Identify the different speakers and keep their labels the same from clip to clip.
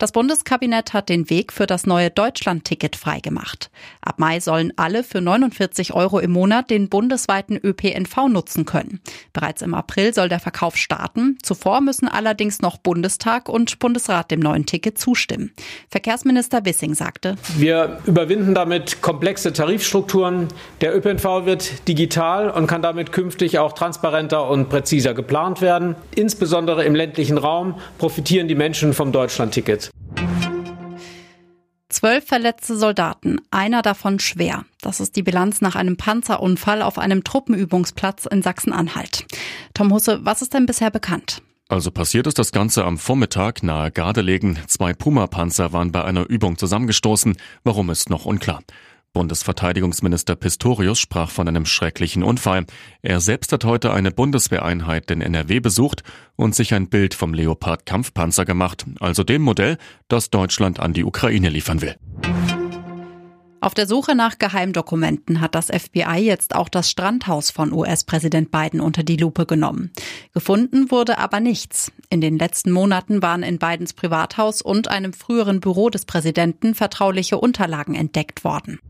Speaker 1: Das Bundeskabinett hat den Weg für das neue Deutschland-Ticket freigemacht. Ab Mai sollen alle für 49 Euro im Monat den bundesweiten ÖPNV nutzen können. Bereits im April soll der Verkauf starten. Zuvor müssen allerdings noch Bundestag und Bundesrat dem neuen Ticket zustimmen. Verkehrsminister Wissing sagte,
Speaker 2: Wir überwinden damit komplexe Tarifstrukturen. Der ÖPNV wird digital und kann damit künftig auch transparenter und präziser geplant werden. Insbesondere im ländlichen Raum profitieren die Menschen vom Deutschland-Ticket.
Speaker 1: Zwölf verletzte Soldaten, einer davon schwer. Das ist die Bilanz nach einem Panzerunfall auf einem Truppenübungsplatz in Sachsen-Anhalt. Tom Husse, was ist denn bisher bekannt?
Speaker 3: Also passiert ist das Ganze am Vormittag nahe Gardelegen. Zwei Puma-Panzer waren bei einer Übung zusammengestoßen. Warum ist noch unklar. Bundesverteidigungsminister Pistorius sprach von einem schrecklichen Unfall. Er selbst hat heute eine Bundeswehreinheit in NRW besucht und sich ein Bild vom Leopard Kampfpanzer gemacht, also dem Modell, das Deutschland an die Ukraine liefern will.
Speaker 1: Auf der Suche nach Geheimdokumenten hat das FBI jetzt auch das Strandhaus von US-Präsident Biden unter die Lupe genommen. Gefunden wurde aber nichts. In den letzten Monaten waren in Bidens Privathaus und einem früheren Büro des Präsidenten vertrauliche Unterlagen entdeckt worden.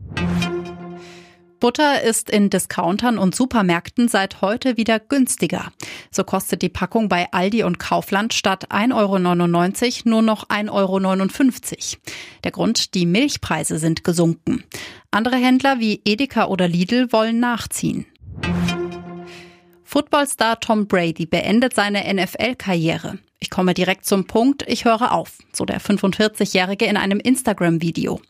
Speaker 1: Butter ist in Discountern und Supermärkten seit heute wieder günstiger. So kostet die Packung bei Aldi und Kaufland statt 1,99 Euro nur noch 1,59 Euro. Der Grund, die Milchpreise sind gesunken. Andere Händler wie Edeka oder Lidl wollen nachziehen. Footballstar Tom Brady beendet seine NFL-Karriere. Ich komme direkt zum Punkt, ich höre auf, so der 45-Jährige in einem Instagram-Video.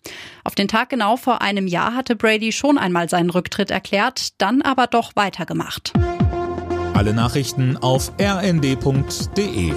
Speaker 1: Auf den Tag genau vor einem Jahr hatte Brady schon einmal seinen Rücktritt erklärt, dann aber doch weitergemacht.
Speaker 4: Alle Nachrichten auf rnd.de